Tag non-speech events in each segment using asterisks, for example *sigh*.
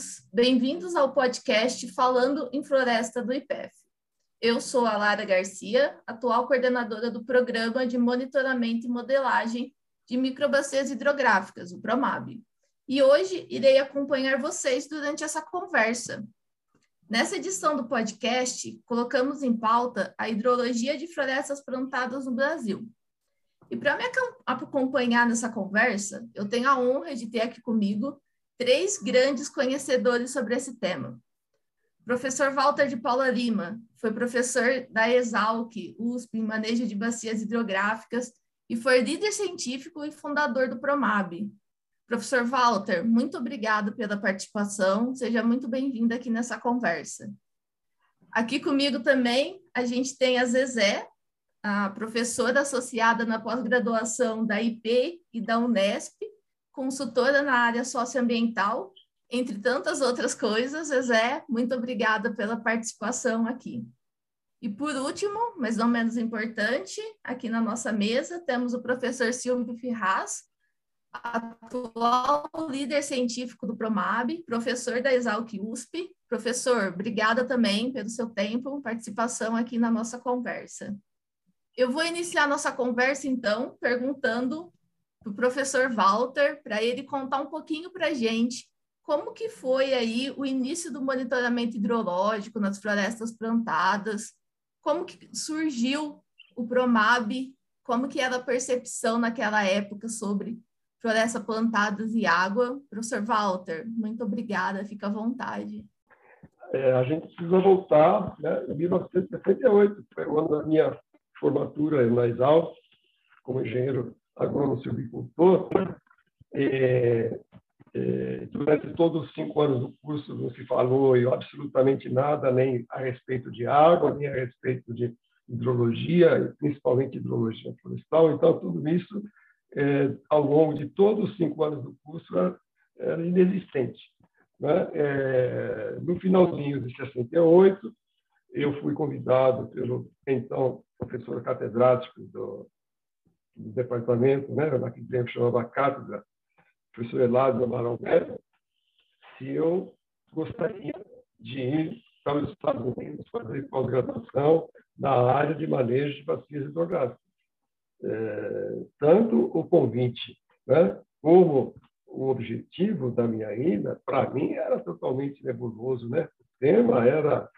Todos, bem-vindos ao podcast Falando em Floresta do IPEF. Eu sou a Lara Garcia, atual coordenadora do Programa de Monitoramento e Modelagem de Microbacias Hidrográficas, o PROMAB. E hoje irei acompanhar vocês durante essa conversa. Nessa edição do podcast, colocamos em pauta a hidrologia de florestas plantadas no Brasil. E para me acompanhar nessa conversa, eu tenho a honra de ter aqui comigo três grandes conhecedores sobre esse tema. Professor Walter de Paula Lima foi professor da Exalc, USP, em manejo de bacias hidrográficas e foi líder científico e fundador do Promab. Professor Walter, muito obrigado pela participação. Seja muito bem-vindo aqui nessa conversa. Aqui comigo também a gente tem a Zezé, a professora associada na pós-graduação da IP e da Unesp, consultora na área socioambiental, entre tantas outras coisas. Zezé, muito obrigada pela participação aqui. E por último, mas não menos importante, aqui na nossa mesa temos o professor Silvio Ferraz, atual líder científico do Promab, professor da Exalc USP. Professor, obrigada também pelo seu tempo, participação aqui na nossa conversa. Eu vou iniciar nossa conversa, então, perguntando para o professor Walter, para ele contar um pouquinho para a gente como que foi aí o início do monitoramento hidrológico nas florestas plantadas, como que surgiu o Promab, como que era a percepção naquela época sobre floresta plantadas e água. Professor Walter, muito obrigada, fica à vontade. É, a gente precisa voltar, né, em 1968, foi o ano da minha formatura na Exalc, como engenheiro agrônomo silvicultor, é, é, durante todos os cinco anos do curso não se falou absolutamente nada nem a respeito de água, nem a respeito de hidrologia, principalmente hidrologia florestal. Então, tudo isso, é, ao longo de todos os cinco anos do curso, era, era inexistente. Né? É, no finalzinho de 68, eu fui convidado pelo então professor catedrático do, do departamento, né, naquele tempo chamava Cátedra, professor Elado Amaral Neto, se eu gostaria de ir para os Estados Unidos fazer pós-graduação na área de manejo de bacias hidrográficas. É, tanto o convite né, como o objetivo da minha ida, para mim, era totalmente nebuloso. Né? O tema era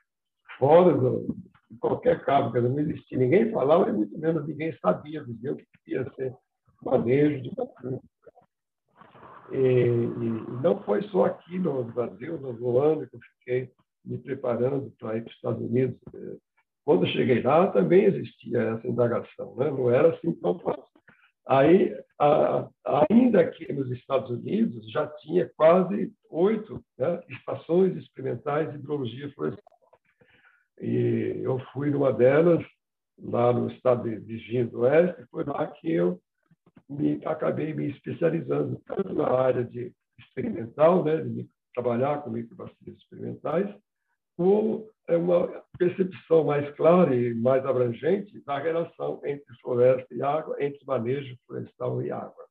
fora do, qualquer cabo, não existia. Ninguém falava e muito menos ninguém sabia dizer o que ia ser manejo de vacina. E, e, não foi só aqui no Brasil, no ano que eu fiquei me preparando para ir para os Estados Unidos. Quando cheguei lá, também existia essa indagação, né? não era assim tão fácil. Aí, a, ainda aqui nos Estados Unidos, já tinha quase oito né, estações experimentais de hidrologia florestal. E eu fui numa delas, lá no estado de Virgínia do Oeste, foi lá que eu me, acabei me especializando tanto na área de experimental, né, de trabalhar com microbacias experimentais, como é uma percepção mais clara e mais abrangente da relação entre floresta e água, entre manejo florestal e água.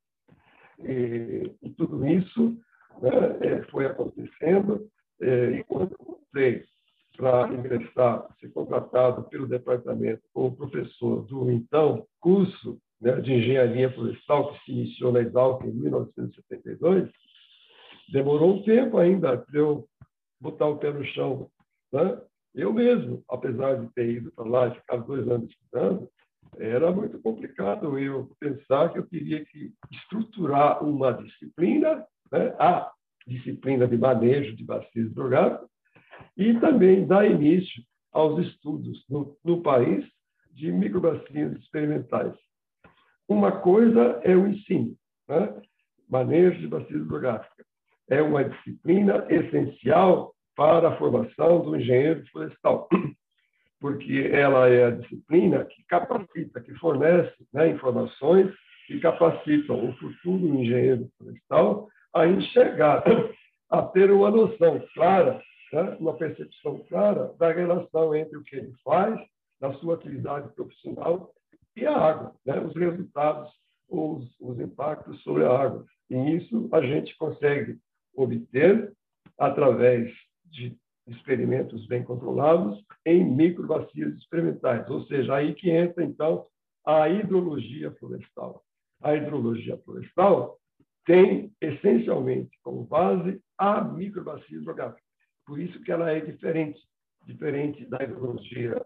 E, e tudo isso né, é, foi acontecendo, é, e quando eu para ingressar, ser contratado pelo departamento como professor do então curso né, de engenharia florestal que se iniciou na Exalc em 1972, demorou um tempo ainda para eu botar o pé no chão. Né? Eu mesmo, apesar de ter ido para lá e ficar dois anos estudando, era muito complicado eu pensar que eu teria que estruturar uma disciplina, né, a disciplina de manejo de bacias hidrográficas, e também dar início aos estudos no, no país de microbacias experimentais. Uma coisa é o ensino, né? manejo de bacia hidrográfica. É uma disciplina essencial para a formação do engenheiro florestal, *clears throat* porque ela é a disciplina que capacita, que fornece né, informações que capacitam o futuro engenheiro florestal a enxergar, *clears throat* a ter uma noção clara, né, uma percepção clara da relação entre o que ele faz na sua atividade profissional e a água, né, os resultados, os, os impactos sobre a água. E isso a gente consegue obter através de experimentos bem controlados em microbacias experimentais, ou seja, aí que entra então a hidrologia florestal. A hidrologia florestal tem essencialmente como base a microbacia hidrográfica. Por isso que ela é diferente, diferente da hidrologia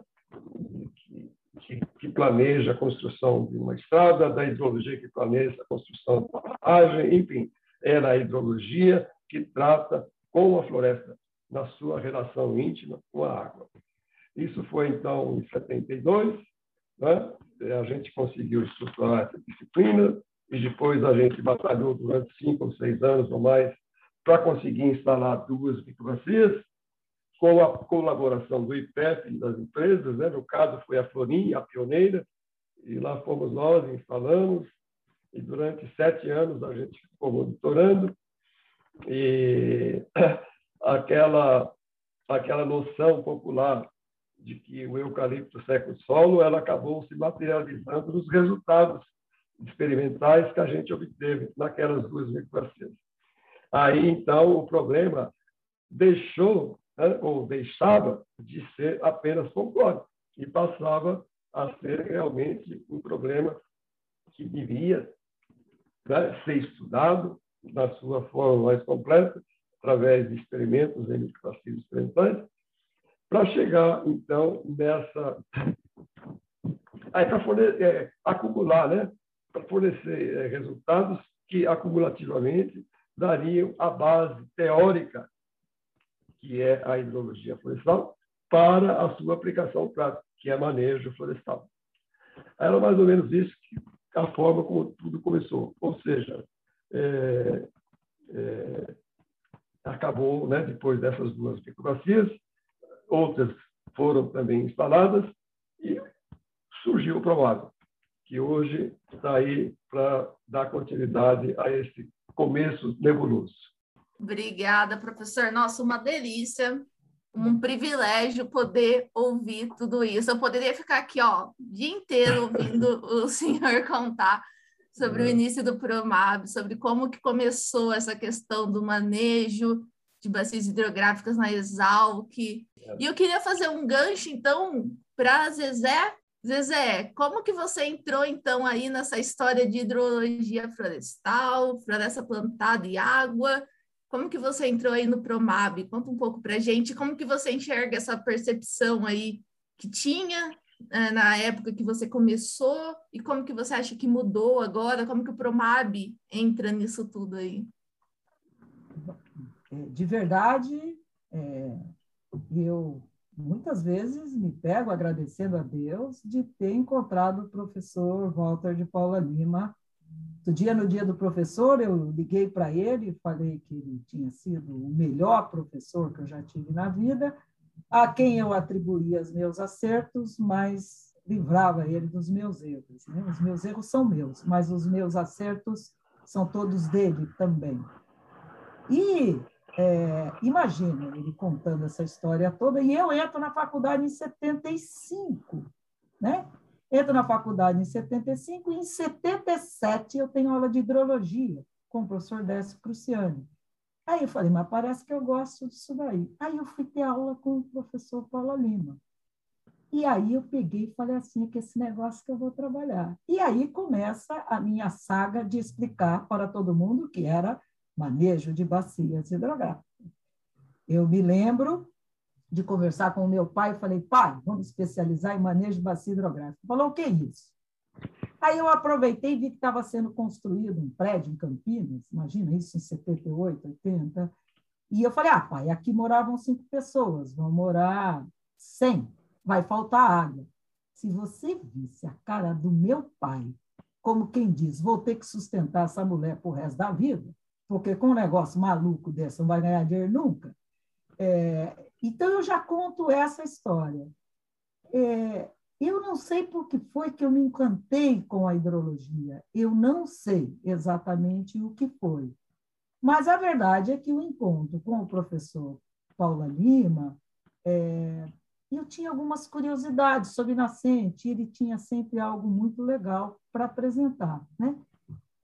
que, que, que, planeja a construção de uma estrada, da hidrologia que planeja a construção de uma barragem, enfim, é a hidrologia que trata com a floresta na sua relação íntima com a água. Isso foi, então, em 72, né? a gente conseguiu estruturar essa disciplina e depois a gente batalhou durante cinco ou seis anos ou mais para conseguir instalar duas microbacias, com a colaboração do IPEP e das empresas, né? no caso foi a Florim, a pioneira, e lá fomos nós, instalamos, e durante sete anos a gente ficou monitorando, e *clears throat* aquela, aquela noção popular de que o eucalipto seca o solo, ela acabou se materializando nos resultados experimentais que a gente obteve naquelas duas microbacias. Aí, então, o problema deixou, né, ou deixava de ser apenas folclórico e passava a ser realmente um problema que devia né, ser estudado na sua forma mais completa através de experimentos em microplastias experimentais, para chegar, então, nessa. Aí, para é, acumular, né? para fornecer é, resultados que, acumulativamente, dariam a base teórica, que é a hidrologia florestal, para a sua aplicação prática, que é manejo florestal. Era mais ou menos isso que a forma como tudo começou. Ou seja, é, é, acabou, né, depois dessas duas microbacias, outras foram também instaladas e surgiu o Promável, que hoje está aí para dar continuidade a esse começo nebuloso. Obrigada, professor. Nossa, uma delícia, um privilégio poder ouvir tudo isso. Eu poderia ficar aqui, ó, o dia inteiro ouvindo *laughs* o senhor contar sobre o é. início do Promab, sobre como que começou essa questão do manejo de bacias hidrográficas na Exalc. É. E eu queria fazer um gancho, então, para Zezé. Zezé, como que você entrou, então, aí nessa história de hidrologia florestal, floresta plantada e água? Como que você entrou aí no Promab? Conta um pouco para gente como que você enxerga essa percepção aí que tinha é, na época que você começou e como que você acha que mudou agora? Como que o Promab entra nisso tudo aí? É, de verdade, é, eu muitas vezes me pego agradecendo a Deus de ter encontrado o professor Walter de Paula Lima. Do dia no dia do professor, eu liguei para ele e falei que ele tinha sido o melhor professor que eu já tive na vida a quem eu atribuía os meus acertos, mas livrava ele dos meus erros. Né? Os meus erros são meus, mas os meus acertos são todos dele também. E é, imagina ele contando essa história toda, e eu entro na faculdade em 75, né? Entro na faculdade em 75 e em 77 eu tenho aula de hidrologia com o professor Décio Cruciani. Aí eu falei, mas parece que eu gosto disso daí. Aí eu fui ter aula com o professor Paulo Lima. E aí eu peguei e falei assim, que esse negócio que eu vou trabalhar. E aí começa a minha saga de explicar para todo mundo que era manejo de bacias hidrográficas. Eu me lembro de conversar com o meu pai e falei, pai, vamos especializar em manejo de bacia hidrográfica. Ele falou, o que é isso? Aí eu aproveitei e vi que estava sendo construído um prédio em Campinas, imagina isso em 78, 80. E eu falei, ah, pai, aqui moravam cinco pessoas, vão morar 100, vai faltar água. Se você visse a cara do meu pai como quem diz, vou ter que sustentar essa mulher o resto da vida, porque com um negócio maluco desse não vai ganhar dinheiro nunca. É, então, eu já conto essa história. É, eu não sei por que foi que eu me encantei com a hidrologia. Eu não sei exatamente o que foi. Mas a verdade é que o encontro com o professor Paula Lima, é, eu tinha algumas curiosidades sobre nascente, ele tinha sempre algo muito legal para apresentar. Né?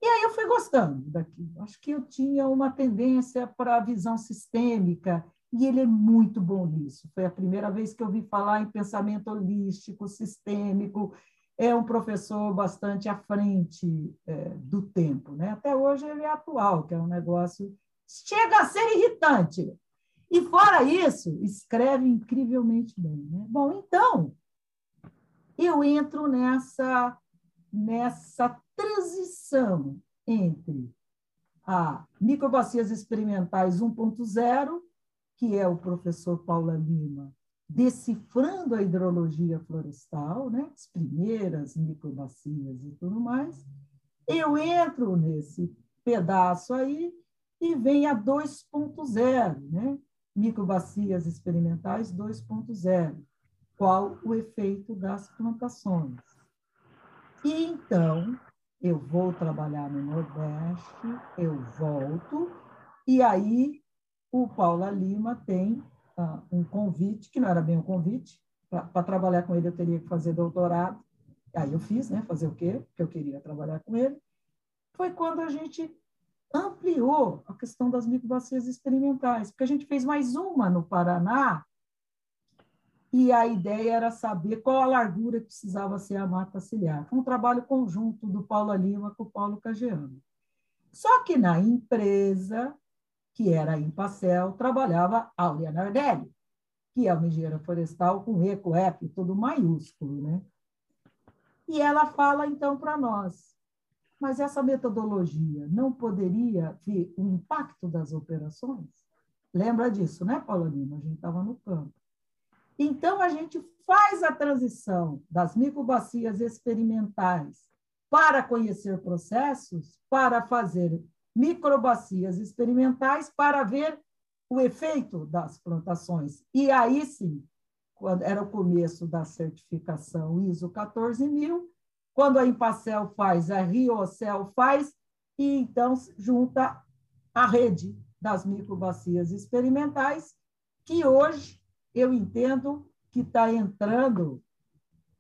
E aí eu fui gostando daquilo. Acho que eu tinha uma tendência para a visão sistêmica, e ele é muito bom nisso. Foi a primeira vez que eu vi falar em pensamento holístico, sistêmico. É um professor bastante à frente é, do tempo. Né? Até hoje ele é atual, que é um negócio. Chega a ser irritante. E, fora isso, escreve incrivelmente bem. Né? Bom, então, eu entro nessa, nessa transição entre a microbacias experimentais 1.0 que é o professor Paula Lima, decifrando a hidrologia florestal, né? as primeiras microbacias e tudo mais. Eu entro nesse pedaço aí e vem a 2.0, né? microbacias experimentais 2.0, qual o efeito das plantações. E então, eu vou trabalhar no Nordeste, eu volto, e aí o Paula Lima tem uh, um convite, que não era bem um convite, para trabalhar com ele eu teria que fazer doutorado. Aí eu fiz, né? Fazer o quê? Porque eu queria trabalhar com ele. Foi quando a gente ampliou a questão das microbacias experimentais, porque a gente fez mais uma no Paraná, e a ideia era saber qual a largura que precisava ser a mata ciliar. Foi um trabalho conjunto do Paulo Lima com o Paulo Cagiano. Só que na empresa que era em Pacel, trabalhava Aurea Nardelli, que é uma engenheira florestal com eco, EP, tudo maiúsculo. Né? E ela fala, então, para nós, mas essa metodologia não poderia ver o impacto das operações? Lembra disso, né, Paula Lima? A gente estava no campo. Então, a gente faz a transição das microbacias experimentais para conhecer processos, para fazer microbacias experimentais para ver o efeito das plantações. E aí sim, quando era o começo da certificação ISO 14000, quando a Impacel faz, a Riocel faz, e então junta a rede das microbacias experimentais, que hoje eu entendo que está entrando,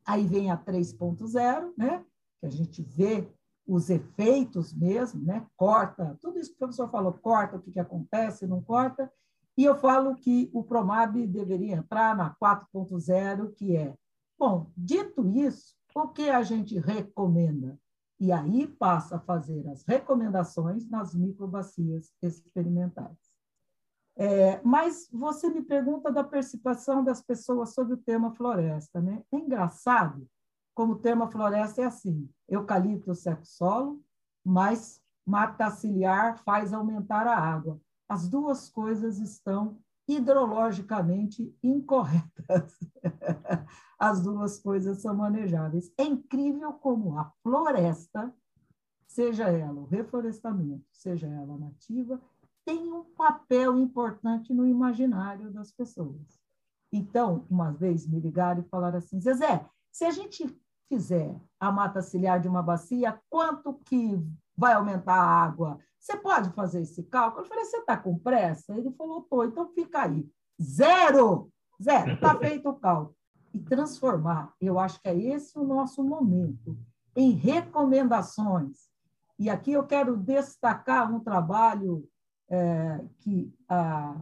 aí vem a 3.0, né? que a gente vê os efeitos mesmo, né? corta, tudo isso que o professor falou, corta o que, que acontece, não corta, e eu falo que o Promab deveria entrar na 4.0, que é, bom, dito isso, o que a gente recomenda? E aí passa a fazer as recomendações nas microbacias experimentais. É, mas você me pergunta da participação das pessoas sobre o tema floresta. Né? É engraçado como tema floresta é assim: eucalipto seca o solo, mas mata ciliar faz aumentar a água. As duas coisas estão hidrologicamente incorretas. *laughs* As duas coisas são manejáveis. É incrível como a floresta, seja ela o reflorestamento, seja ela nativa, tem um papel importante no imaginário das pessoas. Então, uma vez me ligaram e falaram assim: Zezé, se a gente fizer a mata ciliar de uma bacia, quanto que vai aumentar a água? Você pode fazer esse cálculo? Eu falei, você está com pressa? Ele falou, estou, então fica aí. Zero! Zero, está feito o cálculo. E transformar, eu acho que é esse o nosso momento, em recomendações. E aqui eu quero destacar um trabalho é, que a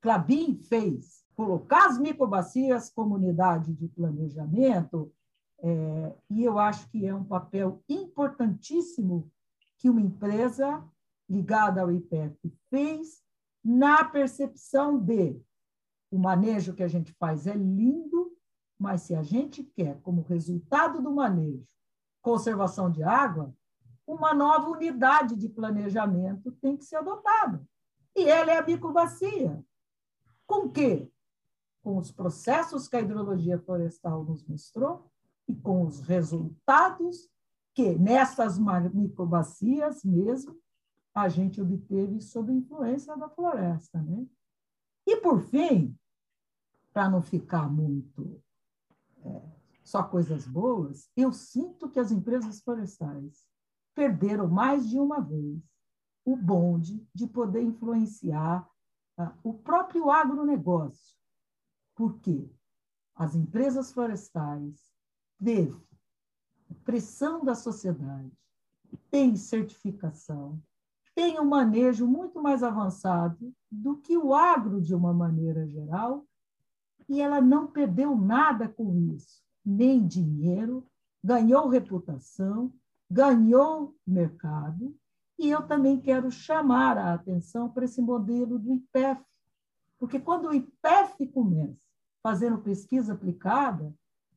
Clabin fez, colocar as microbacias como unidade de planejamento é, e eu acho que é um papel importantíssimo que uma empresa ligada ao IPF fez na percepção de o manejo que a gente faz é lindo, mas se a gente quer, como resultado do manejo, conservação de água, uma nova unidade de planejamento tem que ser adotada. E ela é a bicobacia. Com quê? Com os processos que a hidrologia florestal nos mostrou, e com os resultados que nessas microbacias mesmo, a gente obteve sob influência da floresta. Né? E, por fim, para não ficar muito é, só coisas boas, eu sinto que as empresas florestais perderam mais de uma vez o bonde de poder influenciar ah, o próprio agronegócio. Por quê? As empresas florestais teve pressão da sociedade, tem certificação, tem um manejo muito mais avançado do que o agro de uma maneira geral, e ela não perdeu nada com isso, nem dinheiro, ganhou reputação, ganhou mercado, e eu também quero chamar a atenção para esse modelo do IPEF, porque quando o IPEF começa fazendo pesquisa aplicada,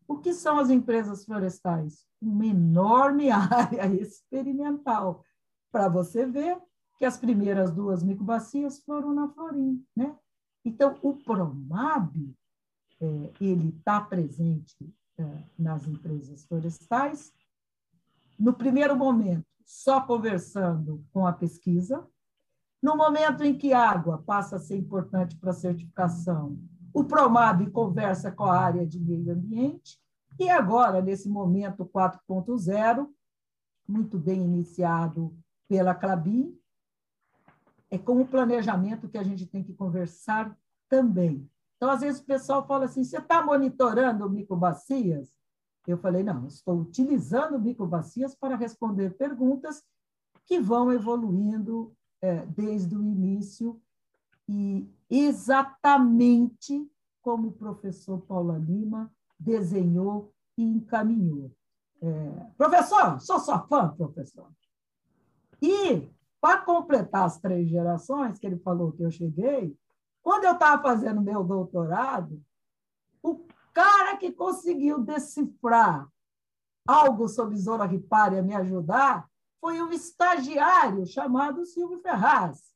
o que são as empresas florestais? Uma enorme *laughs* área experimental, para você ver que as primeiras duas microbacias foram na Florim. Né? Então, o PROMAB é, ele está presente é, nas empresas florestais. No primeiro momento, só conversando com a pesquisa. No momento em que água passa a ser importante para a certificação, o PROMAB conversa com a área de meio ambiente. E agora, nesse momento 4.0, muito bem iniciado pela Clabin, é com o planejamento que a gente tem que conversar também. Então, às vezes, o pessoal fala assim: você está monitorando microbacias? Eu falei: não, estou utilizando microbacias para responder perguntas que vão evoluindo é, desde o início e exatamente como o professor Paula Lima desenhou e encaminhou. É, professor, sou sua fã, professor. E para completar as três gerações que ele falou que eu cheguei, quando eu estava fazendo meu doutorado, cara que conseguiu decifrar algo sobre Zona Ripária me ajudar foi um estagiário chamado Silvio Ferraz.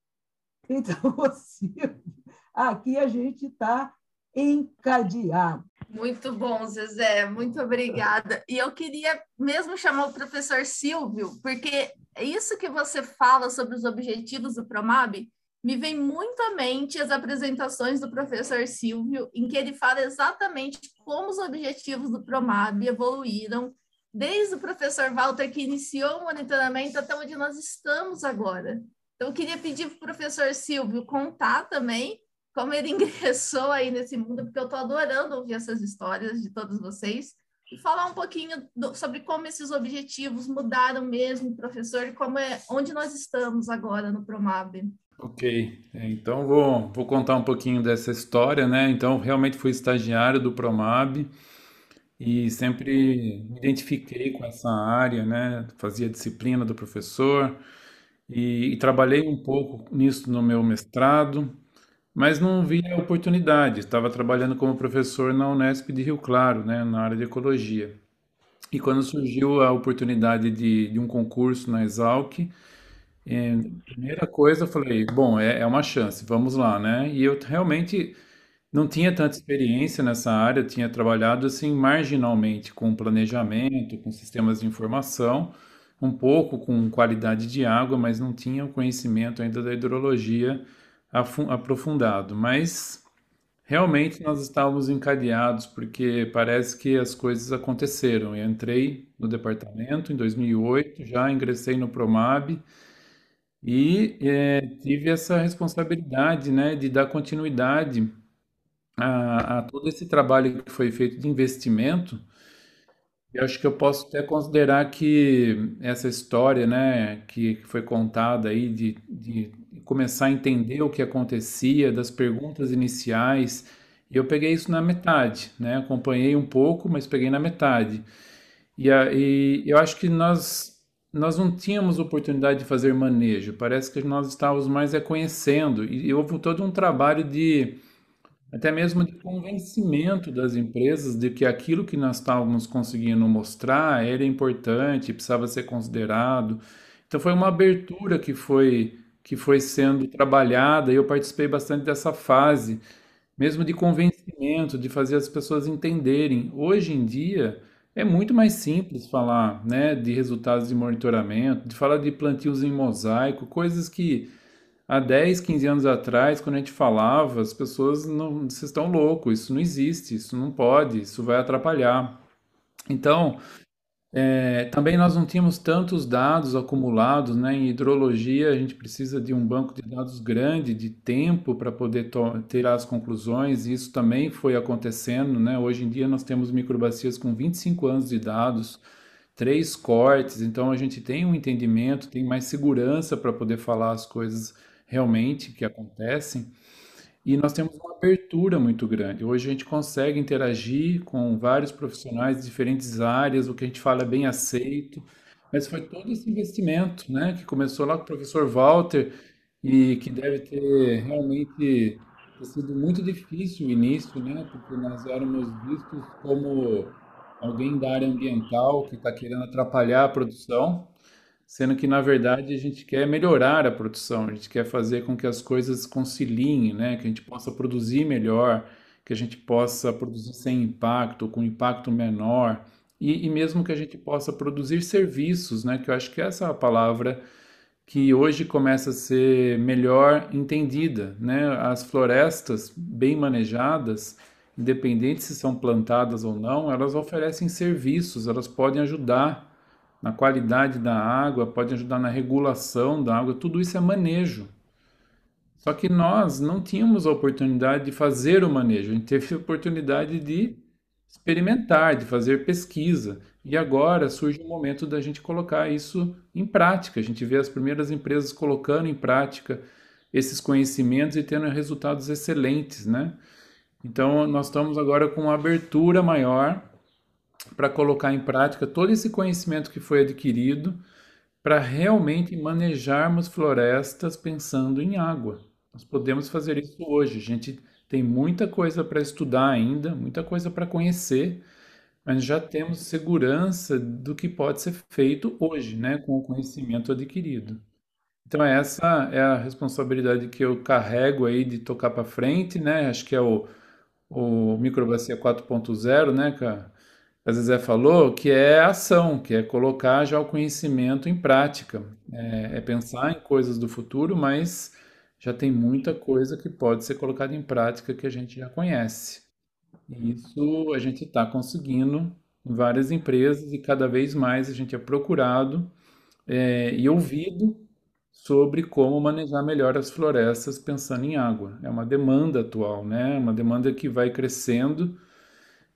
Então, *laughs* aqui a gente está encadeado. Muito bom, Zezé, muito obrigada. E eu queria mesmo chamar o professor Silvio, porque isso que você fala sobre os objetivos do Promab me vem muito à mente as apresentações do professor Silvio, em que ele fala exatamente como os objetivos do Promab evoluíram desde o professor Walter que iniciou o monitoramento até onde nós estamos agora. Então, eu queria pedir para o professor Silvio contar também como ele *laughs* ingressou aí nesse mundo, porque eu estou adorando ouvir essas histórias de todos vocês, e falar um pouquinho do, sobre como esses objetivos mudaram mesmo, professor, e como é, onde nós estamos agora no Promab. Ok, é, então vou, vou contar um pouquinho dessa história, né? Então, realmente fui estagiário do Promab e sempre me identifiquei com essa área, né? Fazia disciplina do professor e, e trabalhei um pouco nisso no meu mestrado, mas não via oportunidade. Estava trabalhando como professor na Unesp de Rio Claro, né, na área de ecologia. E quando surgiu a oportunidade de, de um concurso na Exalc, é, primeira coisa eu falei, bom, é, é uma chance, vamos lá, né? E eu realmente não tinha tanta experiência nessa área, tinha trabalhado assim marginalmente com planejamento, com sistemas de informação, um pouco com qualidade de água, mas não tinha o conhecimento ainda da hidrologia aprofundado, mas realmente nós estávamos encadeados porque parece que as coisas aconteceram. Eu entrei no departamento em 2008, já ingressei no Promab e é, tive essa responsabilidade, né, de dar continuidade a, a todo esse trabalho que foi feito de investimento. Eu acho que eu posso até considerar que essa história, né, que foi contada aí de, de começar a entender o que acontecia, das perguntas iniciais. E eu peguei isso na metade, né? Acompanhei um pouco, mas peguei na metade. E, e eu acho que nós nós não tínhamos oportunidade de fazer manejo. Parece que nós estávamos mais reconhecendo e houve todo um trabalho de até mesmo de convencimento das empresas de que aquilo que nós estávamos conseguindo mostrar era importante, precisava ser considerado. Então foi uma abertura que foi que foi sendo trabalhada, e eu participei bastante dessa fase, mesmo de convencimento, de fazer as pessoas entenderem. Hoje em dia, É muito mais simples falar, né, de resultados de monitoramento, de falar de plantios em mosaico, coisas que há 10, 15 anos atrás, quando a gente falava, as pessoas não, vocês estão loucos, isso não existe, isso não pode, isso vai atrapalhar. Então, é, também nós não tínhamos tantos dados acumulados, né? Em hidrologia, a gente precisa de um banco de dados grande, de tempo para poder ter as conclusões, e isso também foi acontecendo, né? Hoje em dia nós temos microbacias com 25 anos de dados, três cortes, então a gente tem um entendimento, tem mais segurança para poder falar as coisas realmente que acontecem. E nós temos uma abertura muito grande. Hoje a gente consegue interagir com vários profissionais de diferentes áreas, o que a gente fala é bem aceito, mas foi todo esse investimento, né, que começou lá com o professor Walter e que deve ter realmente ter sido muito difícil o início, né, porque nós éramos vistos como alguém da área ambiental que está querendo atrapalhar a produção sendo que na verdade a gente quer melhorar a produção, a gente quer fazer com que as coisas conciliem, né? Que a gente possa produzir melhor, que a gente possa produzir sem impacto, com impacto menor, e, e mesmo que a gente possa produzir serviços, né? Que eu acho que essa é a palavra que hoje começa a ser melhor entendida, né? As florestas bem manejadas, independente se são plantadas ou não, elas oferecem serviços, elas podem ajudar na qualidade da água, pode ajudar na regulação da água, tudo isso é manejo. Só que nós não tínhamos a oportunidade de fazer o manejo, a gente teve a oportunidade de experimentar, de fazer pesquisa. E agora surge o momento da gente colocar isso em prática. A gente vê as primeiras empresas colocando em prática esses conhecimentos e tendo resultados excelentes, né? Então, nós estamos agora com uma abertura maior para colocar em prática todo esse conhecimento que foi adquirido para realmente manejarmos florestas pensando em água. Nós podemos fazer isso hoje. A gente tem muita coisa para estudar ainda, muita coisa para conhecer, mas já temos segurança do que pode ser feito hoje, né, com o conhecimento adquirido. Então essa é a responsabilidade que eu carrego aí de tocar para frente, né? Acho que é o, o Microbacia 4.0, né, cara? A Zezé falou, que é ação, que é colocar já o conhecimento em prática. É, é, pensar em coisas do futuro, mas já tem muita coisa que pode ser colocada em prática que a gente já conhece. E isso a gente está conseguindo em várias empresas e cada vez mais a gente é procurado é, e ouvido sobre como manejar melhor as florestas pensando em água. É uma demanda atual, né? Uma demanda que vai crescendo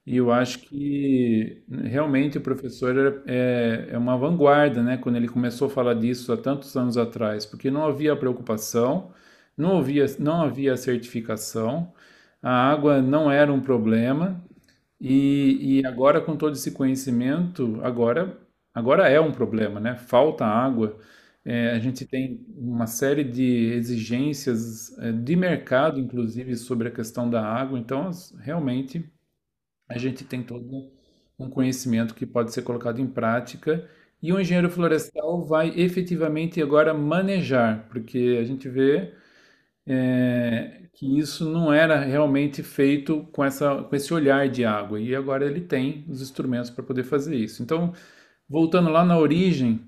e eu acho que realmente o professor é, é uma vanguarda, né? Quando ele começou a falar disso há tantos anos atrás, porque não havia preocupação, não havia, não havia certificação, a água não era um problema, e, e agora com todo esse conhecimento, agora, agora é um problema, né? Falta água. É, a gente tem uma série de exigências é, de mercado, inclusive, sobre a questão da água, então realmente a gente tem todo um conhecimento que pode ser colocado em prática e o engenheiro florestal vai efetivamente agora manejar, porque a gente vê é, que isso não era realmente feito com, essa, com esse olhar de água e agora ele tem os instrumentos para poder fazer isso. Então, voltando lá na origem,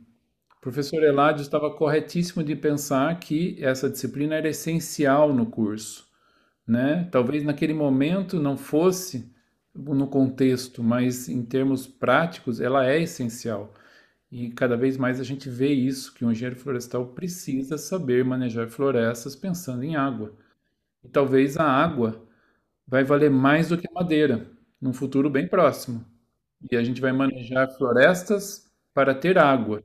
o professor Eladio estava corretíssimo de pensar que essa disciplina era essencial no curso. Né? Talvez naquele momento não fosse no contexto, mas em termos práticos, ela é essencial. E cada vez mais a gente vê isso, que um engenheiro florestal precisa saber manejar florestas pensando em água. E talvez a água vai valer mais do que a madeira, num futuro bem próximo. E a gente vai manejar florestas para ter água.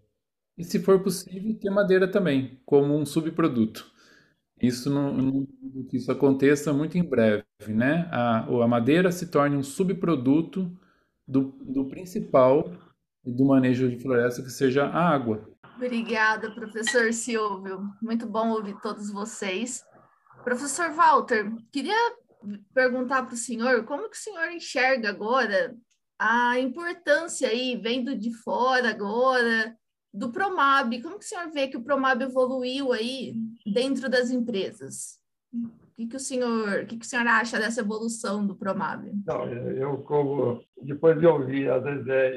E se for possível, ter madeira também, como um subproduto. Isso não, não, que isso aconteça muito em breve, né? A, a madeira se torne um subproduto do, do principal do manejo de floresta, que seja a água. Obrigada, professor Silvio. Muito bom ouvir todos vocês. Professor Walter, queria perguntar para o senhor como que o senhor enxerga agora a importância aí, vendo de fora agora, do Promab. Como que o senhor vê que o Promab evoluiu aí dentro das empresas? O que, que o senhor, o que, que o senhor acha dessa evolução do Promab? Não, eu como depois de ouvir a Zezé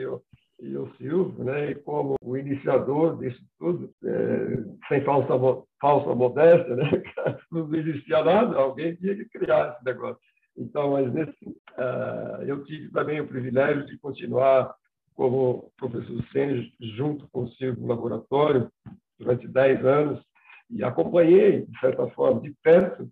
e o, Silvio, né, e como o iniciador disso tudo, é, sem falsa, falsa modéstia, né, *laughs* não existia nada, alguém tinha que criar esse negócio. Então, mas nesse, uh, eu tive também o privilégio de continuar como professor sênior junto com o Silvio no laboratório durante 10 anos e acompanhei, de certa forma, de perto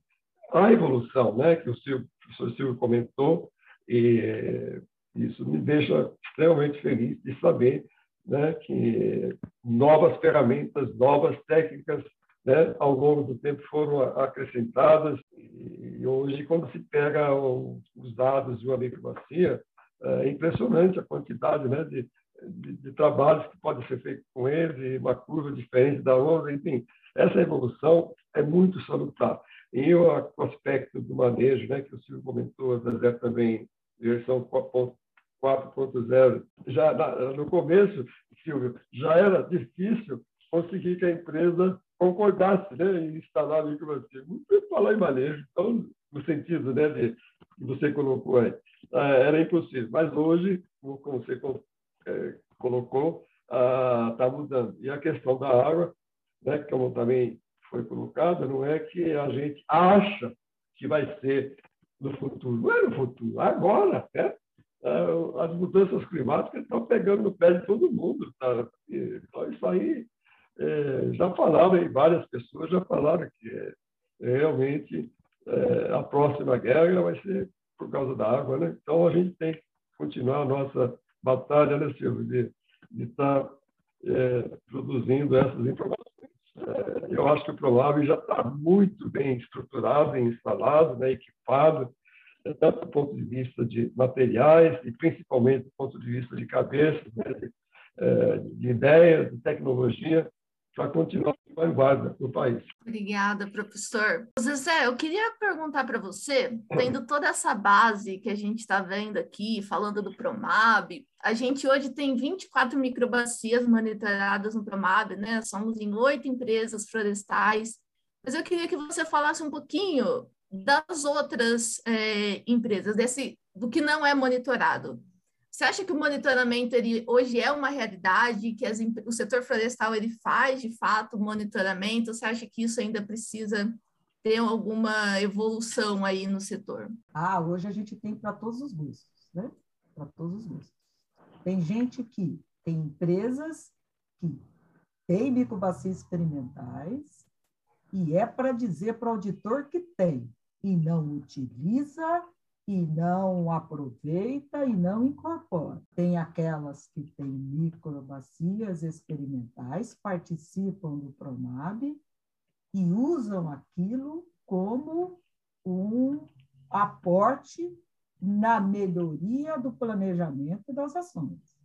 a evolução né, que o, Silvio, o professor Silvio comentou e isso me deixa extremamente feliz de saber né, que novas ferramentas, novas técnicas né, ao longo do tempo foram acrescentadas. E hoje quando se pega os dados de uma microbacia é impressionante a quantidade né, de, de, de, trabalhos que podem ser feitos com eles e uma curva diferente da outra, enfim, essa evolução é muito salutar. E o aspecto do manejo, né, que o Silvio comentou, a também, versão 4.0, já no começo, Silvio, já era difícil conseguir que a empresa concordasse né, em instalar. Muito falar em manejo, então, no sentido né, de, que você colocou aí, ah, era impossível. Mas hoje, como você é, colocou, está mudando. E a questão da água, né, como também foi colocada, não é que a gente acha que vai ser no futuro. Não é no futuro, agora. Né? As mudanças climáticas estão pegando no pé de todo mundo. Tá? Então, isso aí é, já falaram, e várias pessoas já falaram que é, realmente é, a próxima guerra vai ser por causa da água. Né? Então, a gente tem que continuar a nossa batalha, né, Silvio, de estar tá, é, produzindo essas informações. Eu acho que o Prolab já está muito bem estruturado, instalado, né, equipado, é, tanto do ponto de vista de materiais e principalmente do ponto de vista de cabeça, né, de, é, de ideias, de tecnologia, para continuar vanguarda no país. Obrigada, professor. Zezé, eu queria perguntar para você, tendo toda essa base que a gente está vendo aqui, falando do Promab, a gente hoje tem 24 microbacias monitoradas no Promab, né? Somos em oito empresas florestais, mas eu queria que você falasse um pouquinho das outras é, empresas, desse, do que não é monitorado. Você acha que o monitoramento ele, hoje é uma realidade, que as, o setor florestal ele faz de fato monitoramento? Você acha que isso ainda precisa ter alguma evolução aí no setor? Ah, hoje a gente tem para todos os gostos, né? Para todos os gostos. Tem gente que tem empresas que têm bicobacias experimentais e é para dizer para o auditor que tem e não utiliza e não aproveita e não incorpora. Tem aquelas que têm microbacias experimentais, participam do PROMAB e usam aquilo como um aporte na melhoria do planejamento das ações.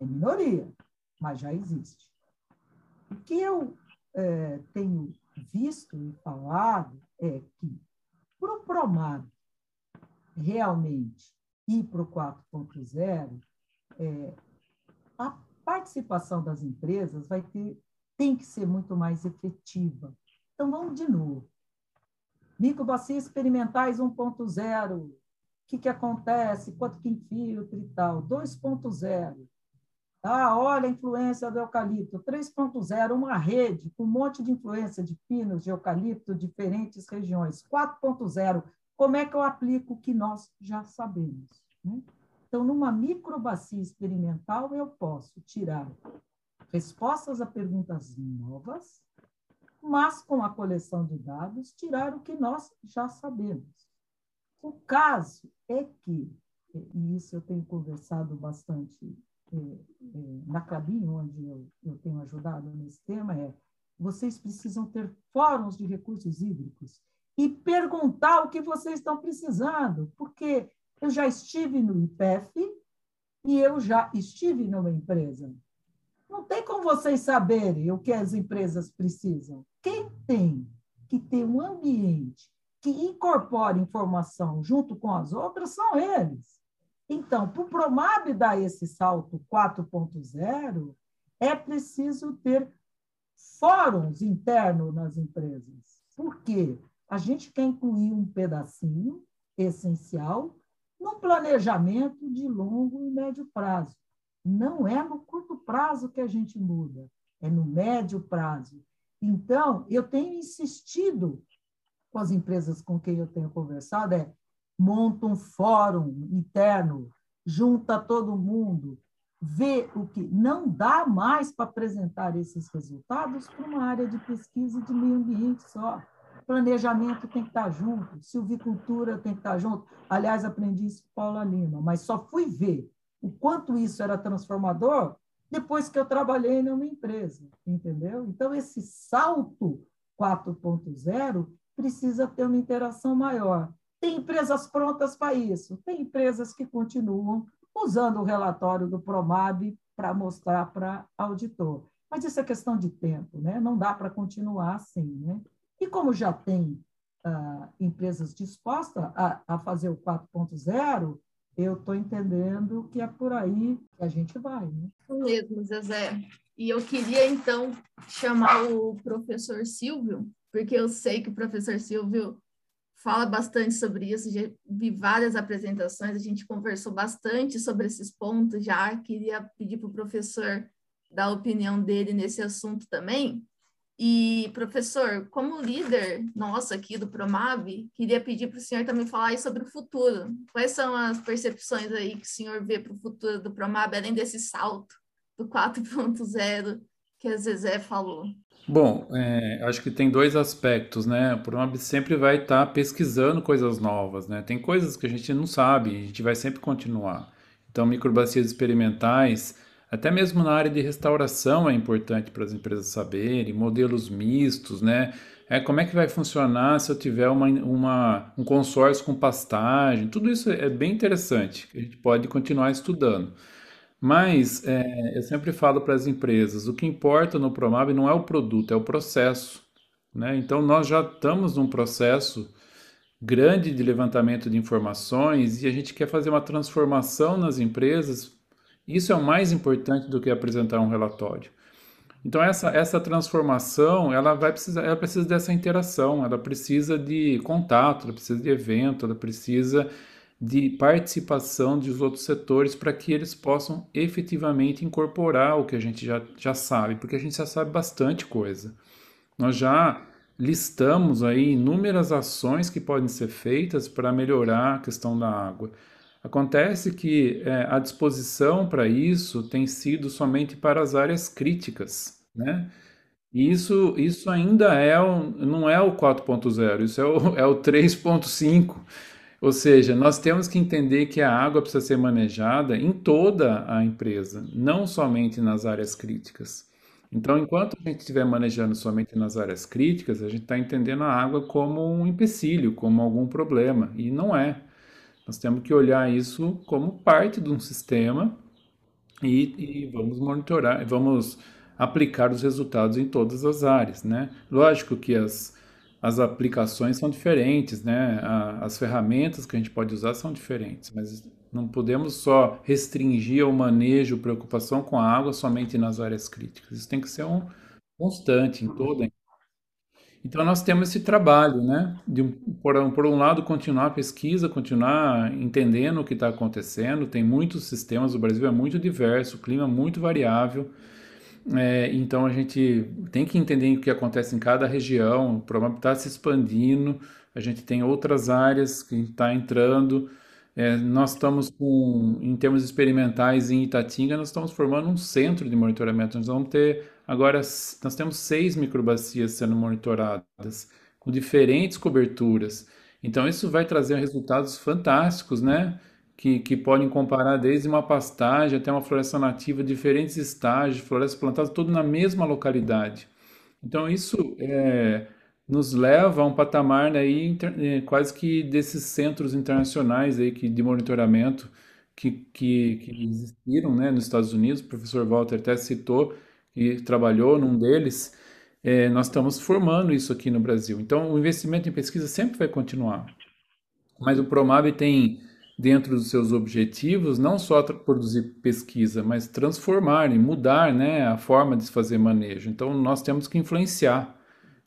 É minoria, mas já existe. O que eu é, tenho visto e falado é que para o PROMAB realmente ir para o 4.0, é, a participação das empresas vai ter, tem que ser muito mais efetiva. Então, vamos de novo. Microbacias experimentais 1.0, o que, que acontece, quanto que infiltra e tal. 2.0, ah, olha a influência do eucalipto. 3.0, uma rede com um monte de influência de pinos, de eucalipto, diferentes regiões. 4.0, como é que eu aplico o que nós já sabemos? Né? Então, numa microbacia experimental, eu posso tirar respostas a perguntas novas, mas com a coleção de dados, tirar o que nós já sabemos. O caso é que, e isso eu tenho conversado bastante é, é, na Clabin, onde eu, eu tenho ajudado nesse tema, é vocês precisam ter fóruns de recursos hídricos e perguntar o que vocês estão precisando, porque eu já estive no IPEF e eu já estive numa empresa. Não tem como vocês saberem o que as empresas precisam. Quem tem que ter um ambiente que incorpore informação junto com as outras são eles. Então, para o Promab dar esse salto 4.0, é preciso ter fóruns internos nas empresas. Por quê? A gente quer incluir um pedacinho essencial no planejamento de longo e médio prazo. Não é no curto prazo que a gente muda, é no médio prazo. Então, eu tenho insistido com as empresas com quem eu tenho conversado, é monta um fórum interno, junta todo mundo, vê o que não dá mais para apresentar esses resultados para uma área de pesquisa de meio ambiente só. Planejamento tem que estar junto, silvicultura tem que estar junto. Aliás, aprendi isso com Paula Lima, mas só fui ver o quanto isso era transformador depois que eu trabalhei numa empresa, entendeu? Então, esse salto 4.0 precisa ter uma interação maior. Tem empresas prontas para isso, tem empresas que continuam usando o relatório do Promab para mostrar para auditor. Mas isso é questão de tempo, né? não dá para continuar assim. Né? E como já tem ah, empresas dispostas a, a fazer o 4.0, eu estou entendendo que é por aí que a gente vai. Né? mesmo, Zezé. E eu queria, então, chamar o professor Silvio, porque eu sei que o professor Silvio fala bastante sobre isso, já vi várias apresentações, a gente conversou bastante sobre esses pontos já, queria pedir para o professor dar a opinião dele nesse assunto também. E, professor, como líder nosso aqui do Promab, queria pedir para o senhor também falar sobre o futuro. Quais são as percepções aí que o senhor vê para o futuro do Promab, além desse salto do 4.0 que a Zezé falou? Bom, é, acho que tem dois aspectos, né? O Promab sempre vai estar tá pesquisando coisas novas, né? Tem coisas que a gente não sabe, a gente vai sempre continuar. Então, microbacias experimentais até mesmo na área de restauração é importante para as empresas saberem, modelos mistos, né? É, como é que vai funcionar se eu tiver uma, uma, um consórcio com pastagem? Tudo isso é bem interessante, a gente pode continuar estudando. Mas é, eu sempre falo para as empresas, o que importa no Promab não é o produto, é o processo. Né? Então nós já estamos num processo grande de levantamento de informações e a gente quer fazer uma transformação nas empresas isso é o mais importante do que apresentar um relatório. Então essa, essa transformação, ela vai precisar, ela precisa dessa interação, ela precisa de contato, ela precisa de evento, ela precisa de participação dos outros setores para que eles possam efetivamente incorporar o que a gente já, já sabe, porque a gente já sabe bastante coisa. Nós já listamos aí inúmeras ações que podem ser feitas para melhorar a questão da água. Acontece que é, a disposição para isso tem sido somente para as áreas críticas, né? E isso, isso ainda é não é o 4.0, isso é o, *laughs* é o 3.5. Ou seja, nós temos que entender que a água precisa ser manejada em toda a empresa, não somente nas áreas críticas. Então, enquanto a gente estiver manejando somente nas áreas críticas, a gente está entendendo a água como um empecilho, como algum problema, e não é. Nós temos que olhar isso como parte de um sistema e, e vamos monitorar, vamos aplicar os resultados em todas as áreas, né? Lógico que as, as aplicações são diferentes, né? A, as ferramentas que a gente pode usar são diferentes, mas não podemos só restringir o manejo, preocupação com a água somente nas áreas críticas. Isso tem que ser um constante em toda a então nós temos esse trabalho, né, de por, por um lado continuar a pesquisa, continuar entendendo o que está acontecendo. Tem muitos sistemas, o Brasil é muito diverso, o clima é muito variável. É, então a gente tem que entender o que acontece em cada região, o problema está se expandindo, a gente tem outras áreas que está entrando. É, nós estamos com, em termos experimentais em Itatinga, nós estamos formando um centro de monitoramento. Nós vamos ter agora, nós temos seis microbacias sendo monitoradas, com diferentes coberturas. Então, isso vai trazer resultados fantásticos, né? Que, que podem comparar desde uma pastagem até uma floresta nativa, diferentes estágios, florestas plantadas, tudo na mesma localidade. Então, isso é, nos leva a um patamar né, aí, é, quase que desses centros internacionais aí, que, de monitoramento que, que, que existiram né, nos Estados Unidos, o professor Walter até citou, e trabalhou num deles, é, nós estamos formando isso aqui no Brasil. Então, o investimento em pesquisa sempre vai continuar. Mas o Promab tem, dentro dos seus objetivos, não só produzir pesquisa, mas transformar e mudar né, a forma de se fazer manejo. Então, nós temos que influenciar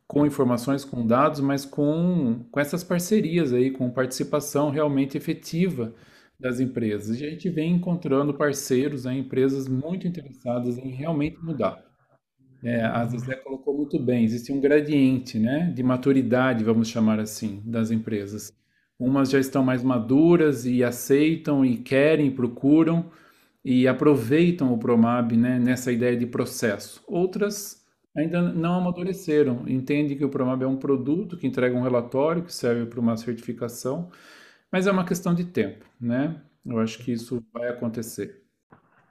com informações, com dados, mas com, com essas parcerias aí, com participação realmente efetiva das empresas. E a gente vem encontrando parceiros, né, empresas muito interessadas em realmente mudar. É, a Zezé colocou muito bem, existe um gradiente né, de maturidade, vamos chamar assim, das empresas. Umas já estão mais maduras e aceitam e querem, procuram e aproveitam o Promab né, nessa ideia de processo. Outras ainda não amadureceram, entendem que o Promab é um produto que entrega um relatório que serve para uma certificação, mas é uma questão de tempo, né? Eu acho que isso vai acontecer.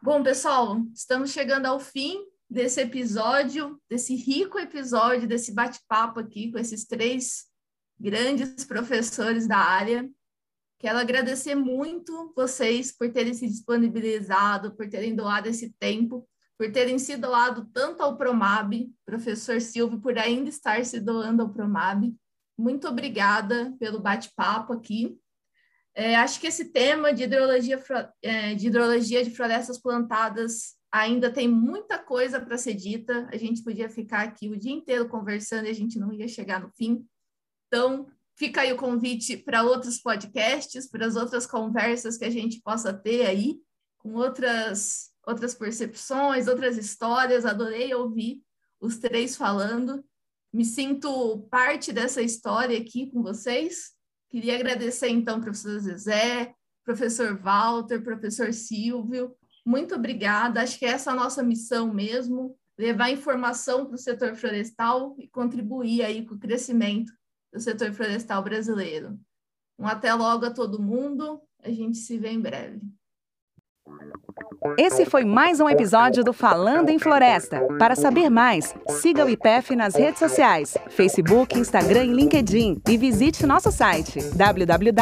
Bom, pessoal, estamos chegando ao fim desse episódio, desse rico episódio, desse bate-papo aqui com esses três grandes professores da área. Quero agradecer muito vocês por terem se disponibilizado, por terem doado esse tempo, por terem se doado tanto ao Promab, professor Silvio, por ainda estar se doando ao Promab. Muito obrigada pelo bate-papo aqui. É, acho que esse tema de hidrologia, é, de hidrologia de florestas plantadas ainda tem muita coisa para ser dita. A gente podia ficar aqui o dia inteiro conversando e a gente não ia chegar no fim. Então, fica aí o convite para outros podcasts, para as outras conversas que a gente possa ter aí, com outras, outras percepções, outras histórias. Adorei ouvir os três falando. Me sinto parte dessa história aqui com vocês. Queria agradecer, então, professor Zezé, professor Walter, professor Silvio. Muito obrigada. Acho que essa é a nossa missão mesmo, levar informação para o setor florestal e contribuir aí com o crescimento do setor florestal brasileiro. Um até logo a todo mundo. A gente se vê em breve. Esse foi mais um episódio do Falando em Floresta. Para saber mais, siga o IPEF nas redes sociais, Facebook, Instagram e LinkedIn e visite nosso site www.ipef.br.